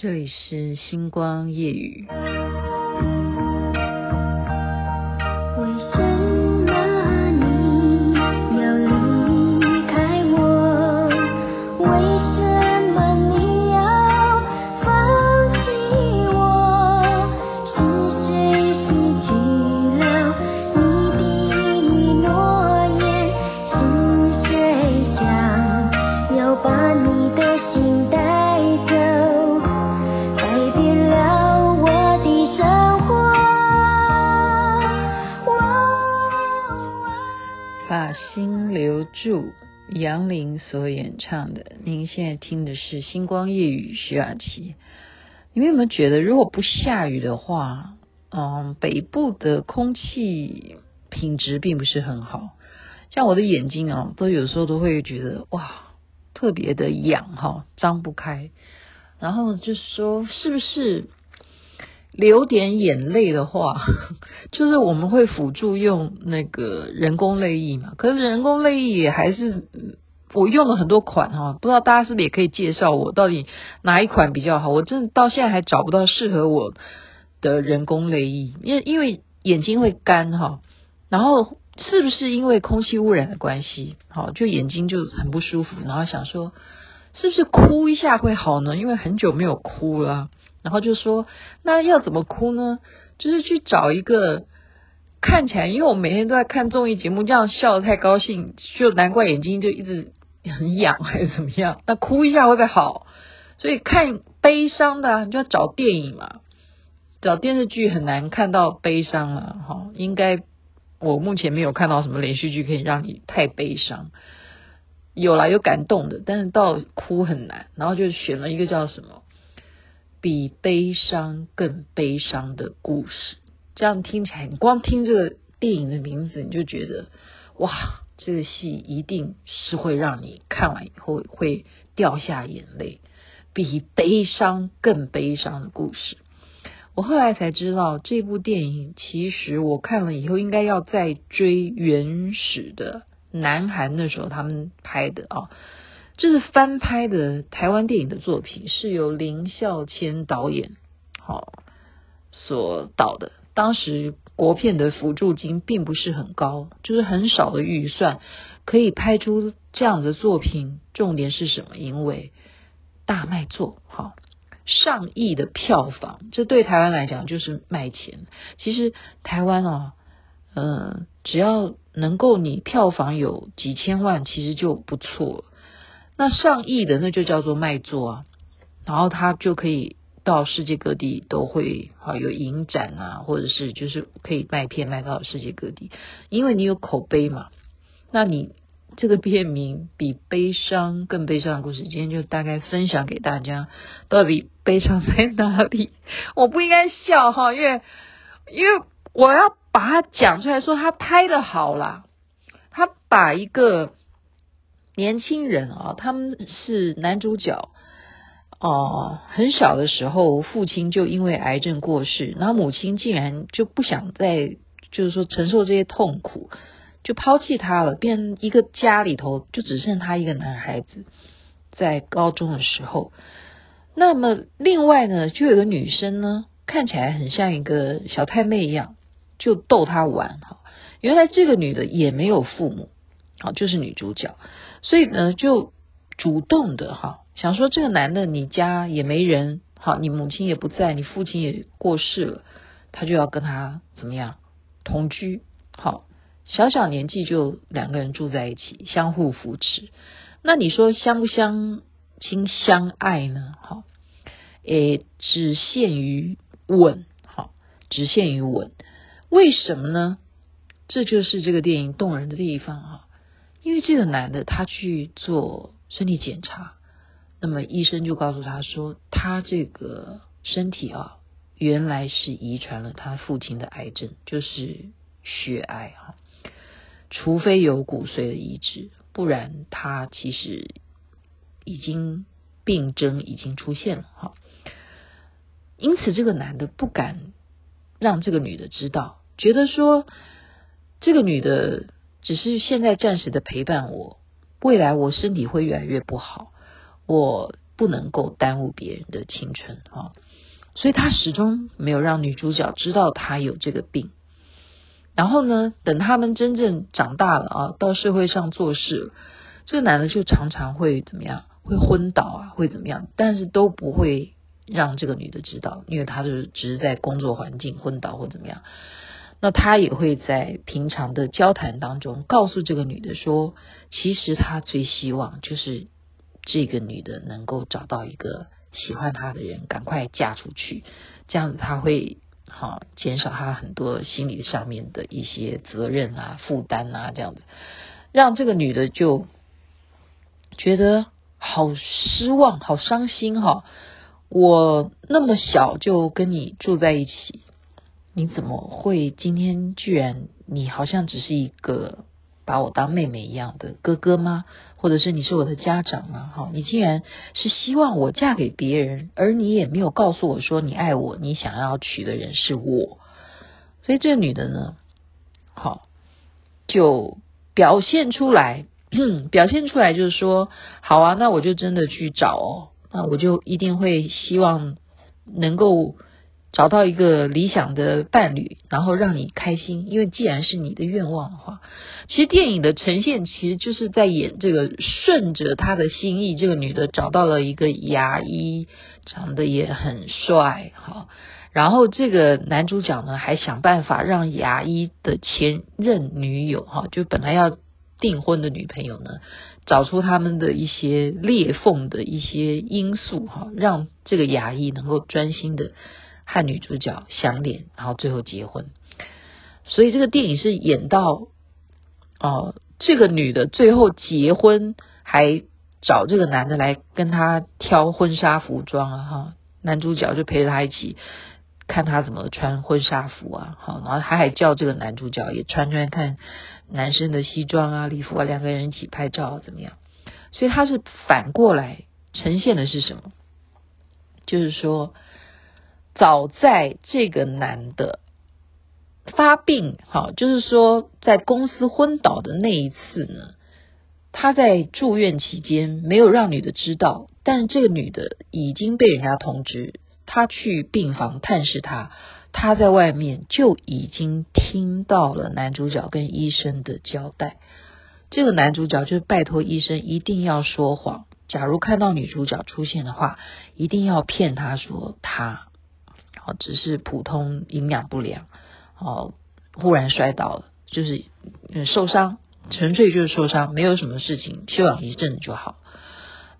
这里是星光夜雨。杨林所演唱的。您现在听的是《星光夜雨》，徐雅琪。你们有没有觉得，如果不下雨的话，嗯，北部的空气品质并不是很好。像我的眼睛啊，都有时候都会觉得哇，特别的痒哈，张不开。然后就说，是不是？流点眼泪的话，就是我们会辅助用那个人工泪液嘛。可是人工泪液也还是我用了很多款哈，不知道大家是不是也可以介绍我到底哪一款比较好？我真的到现在还找不到适合我的人工泪液，因为因为眼睛会干哈，然后是不是因为空气污染的关系？好，就眼睛就很不舒服，然后想说是不是哭一下会好呢？因为很久没有哭了。然后就说，那要怎么哭呢？就是去找一个看起来，因为我每天都在看综艺节目，这样笑得太高兴，就难怪眼睛就一直很痒还是怎么样。那哭一下会不会好？所以看悲伤的，你就要找电影嘛。找电视剧很难看到悲伤了，哈，应该我目前没有看到什么连续剧可以让你太悲伤。有啦，有感动的，但是到哭很难。然后就选了一个叫什么？比悲伤更悲伤的故事，这样听起来，你光听这个电影的名字，你就觉得哇，这个戏一定是会让你看完以后会掉下眼泪。比悲伤更悲伤的故事，我后来才知道，这部电影其实我看了以后，应该要再追原始的南韩那时候他们拍的啊。这是翻拍的台湾电影的作品，是由林孝谦导演好所导的。当时国片的辅助金并不是很高，就是很少的预算可以拍出这样的作品。重点是什么？因为大卖座，好上亿的票房，这对台湾来讲就是卖钱。其实台湾啊，嗯，只要能够你票房有几千万，其实就不错了。那上亿的那就叫做卖座啊，然后他就可以到世界各地都会好有影展啊，或者是就是可以卖片卖到世界各地，因为你有口碑嘛。那你这个片名比悲伤更悲伤的故事，今天就大概分享给大家，到底悲伤在哪里？我不应该笑哈，因为因为我要把它讲出来说，他拍的好啦，他把一个。年轻人啊，他们是男主角哦。很小的时候，父亲就因为癌症过世，然后母亲竟然就不想再，就是说承受这些痛苦，就抛弃他了。变一个家里头就只剩他一个男孩子，在高中的时候。那么另外呢，就有个女生呢，看起来很像一个小太妹一样，就逗他玩哈。原来这个女的也没有父母，好，就是女主角。所以呢，就主动的哈，想说这个男的你家也没人，好，你母亲也不在，你父亲也过世了，他就要跟他怎么样同居，好，小小年纪就两个人住在一起，相互扶持。那你说相不相亲相爱呢？好，诶，只限于吻，好，只限于吻。为什么呢？这就是这个电影动人的地方啊。因为这个男的他去做身体检查，那么医生就告诉他说，他这个身体啊，原来是遗传了他父亲的癌症，就是血癌啊。除非有骨髓的移植，不然他其实已经病征已经出现了哈。因此，这个男的不敢让这个女的知道，觉得说这个女的。只是现在暂时的陪伴我，未来我身体会越来越不好。我不能够耽误别人的青春啊。所以他始终没有让女主角知道他有这个病。然后呢，等他们真正长大了啊，到社会上做事，这个男的就常常会怎么样？会昏倒啊，会怎么样？但是都不会让这个女的知道，因为他就是只是在工作环境昏倒或怎么样。那他也会在平常的交谈当中告诉这个女的说，其实他最希望就是这个女的能够找到一个喜欢他的人，赶快嫁出去，这样子他会。好，减少他很多心理上面的一些责任啊、负担啊，这样子，让这个女的就觉得好失望、好伤心哈。我那么小就跟你住在一起，你怎么会今天居然你好像只是一个。把我当妹妹一样的哥哥吗？或者是你是我的家长吗？哈，你竟然是希望我嫁给别人，而你也没有告诉我说你爱我，你想要娶的人是我。所以这女的呢，好，就表现出来，表现出来就是说，好啊，那我就真的去找哦，那我就一定会希望能够。找到一个理想的伴侣，然后让你开心，因为既然是你的愿望的话，其实电影的呈现其实就是在演这个顺着他的心意，这个女的找到了一个牙医，长得也很帅，哈，然后这个男主角呢还想办法让牙医的前任女友，哈，就本来要订婚的女朋友呢，找出他们的一些裂缝的一些因素，哈，让这个牙医能够专心的。和女主角相恋，然后最后结婚。所以这个电影是演到哦，这个女的最后结婚，还找这个男的来跟她挑婚纱服装啊，哈，男主角就陪着她一起看她怎么穿婚纱服啊，好，然后他还叫这个男主角也穿穿看男生的西装啊、礼服啊，两个人一起拍照啊，怎么样？所以他是反过来呈现的是什么？就是说。早在这个男的发病，哈，就是说在公司昏倒的那一次呢，他在住院期间没有让女的知道，但这个女的已经被人家通知，他去病房探视他，他在外面就已经听到了男主角跟医生的交代，这个男主角就拜托医生一定要说谎，假如看到女主角出现的话，一定要骗他说他只是普通营养不良，哦，忽然摔倒了，就是受伤，纯粹就是受伤，没有什么事情，休养一阵子就好。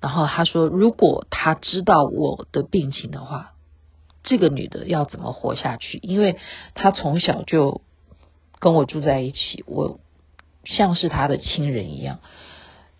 然后他说，如果他知道我的病情的话，这个女的要怎么活下去？因为她从小就跟我住在一起，我像是她的亲人一样。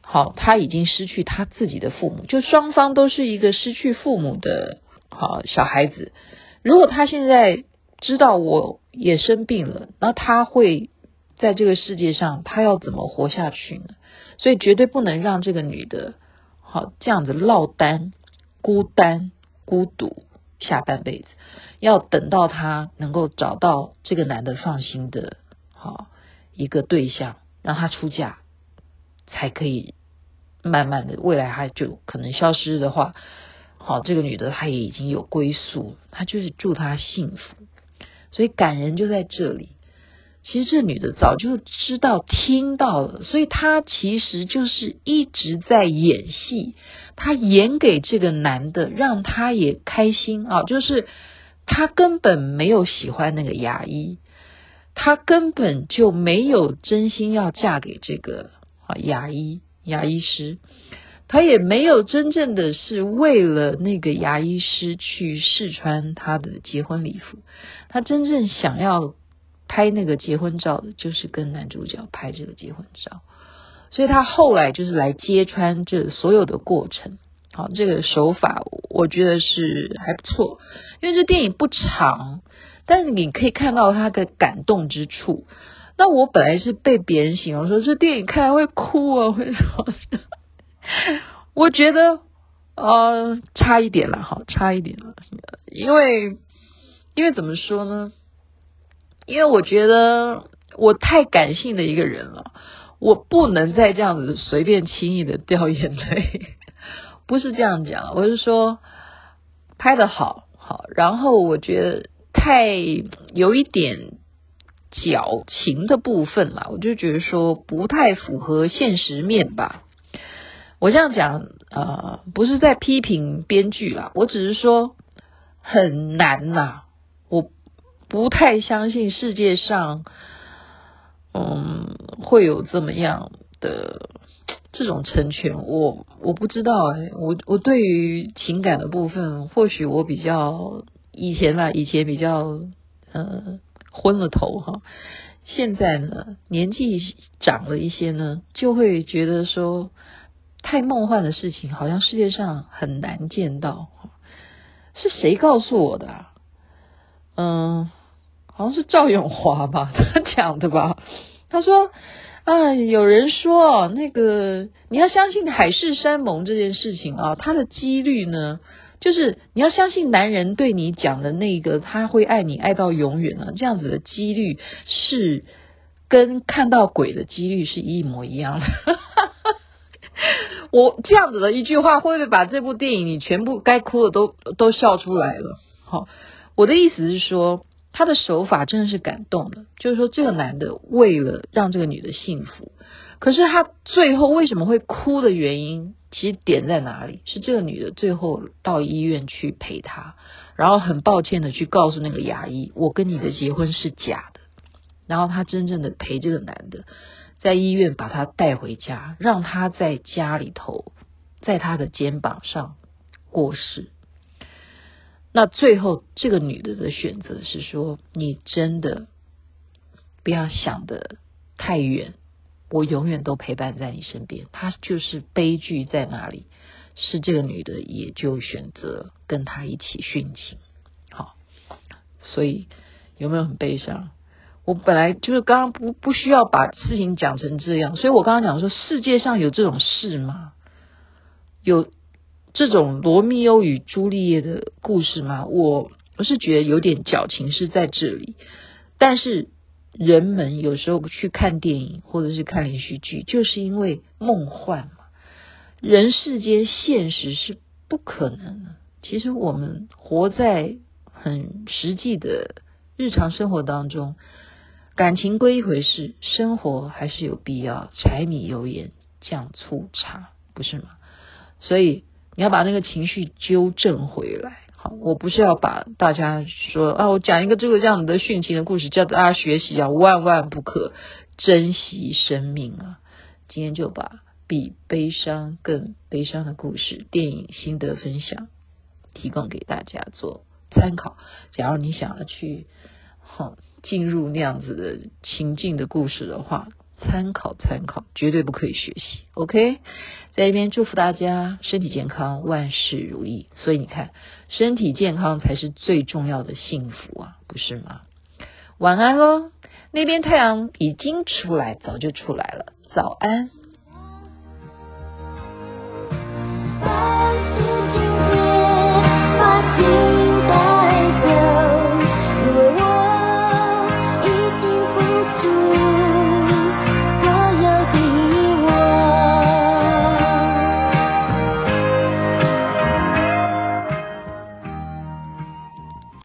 好，她已经失去她自己的父母，就双方都是一个失去父母的好小孩子。如果他现在知道我也生病了，那他会在这个世界上，他要怎么活下去呢？所以绝对不能让这个女的，好这样子落单、孤单、孤独下半辈子。要等到他能够找到这个男的放心的，好一个对象，让他出嫁，才可以慢慢的未来他就可能消失的话。好，这个女的她也已经有归宿，她就是祝她幸福，所以感人就在这里。其实这女的早就知道、听到了，所以她其实就是一直在演戏，她演给这个男的，让他也开心啊。就是她根本没有喜欢那个牙医，她根本就没有真心要嫁给这个啊牙医牙医师。他也没有真正的是为了那个牙医师去试穿他的结婚礼服，他真正想要拍那个结婚照的，就是跟男主角拍这个结婚照，所以他后来就是来揭穿这所有的过程。好，这个手法我觉得是还不错，因为这电影不长，但是你可以看到他的感动之处。那我本来是被别人形容说这电影看来会哭啊，会什么？我觉得呃差一点了，好差一点了，因为因为怎么说呢？因为我觉得我太感性的一个人了，我不能再这样子随便轻易的掉眼泪，不是这样讲，我是说拍的好好，然后我觉得太有一点矫情的部分嘛，我就觉得说不太符合现实面吧。我这样讲、呃，不是在批评编剧啦，我只是说很难呐，我不太相信世界上嗯会有这么样的。这种成全，我我不知道哎，我我对于情感的部分，或许我比较以前吧，以前比较呃昏了头哈，现在呢年纪长了一些呢，就会觉得说太梦幻的事情，好像世界上很难见到。是谁告诉我的啊？嗯，好像是赵永华吧，他讲的吧，他说。啊，有人说那个你要相信海誓山盟这件事情啊，它的几率呢，就是你要相信男人对你讲的那个他会爱你爱到永远啊，这样子的几率是跟看到鬼的几率是一模一样的。我这样子的一句话，会不会把这部电影你全部该哭的都都笑出来了？好，我的意思是说。他的手法真的是感动的，就是说这个男的为了让这个女的幸福，可是他最后为什么会哭的原因，其实点在哪里？是这个女的最后到医院去陪他，然后很抱歉的去告诉那个牙医，我跟你的结婚是假的，然后他真正的陪这个男的在医院把他带回家，让他在家里头，在他的肩膀上过世。那最后，这个女的的选择是说：“你真的不要想得太远，我永远都陪伴在你身边。”她就是悲剧在哪里？是这个女的也就选择跟他一起殉情。好，所以有没有很悲伤？我本来就是刚刚不不需要把事情讲成这样，所以我刚刚讲说，世界上有这种事吗？有。这种罗密欧与朱丽叶的故事吗？我我是觉得有点矫情是在这里，但是人们有时候去看电影或者是看连续剧，就是因为梦幻嘛。人世间现实是不可能的。其实我们活在很实际的日常生活当中，感情归一回事，生活还是有必要柴米油盐酱醋茶，不是吗？所以。你要把那个情绪纠正回来，好，我不是要把大家说啊，我讲一个这个这样的殉情的故事，叫大家学习啊，万万不可珍惜生命啊！今天就把比悲伤更悲伤的故事电影心得分享提供给大家做参考。假如你想要去好进入那样子的情境的故事的话。参考参考，绝对不可以学习。OK，在这边祝福大家身体健康，万事如意。所以你看，身体健康才是最重要的幸福啊，不是吗？晚安喽，那边太阳已经出来，早就出来了。早安。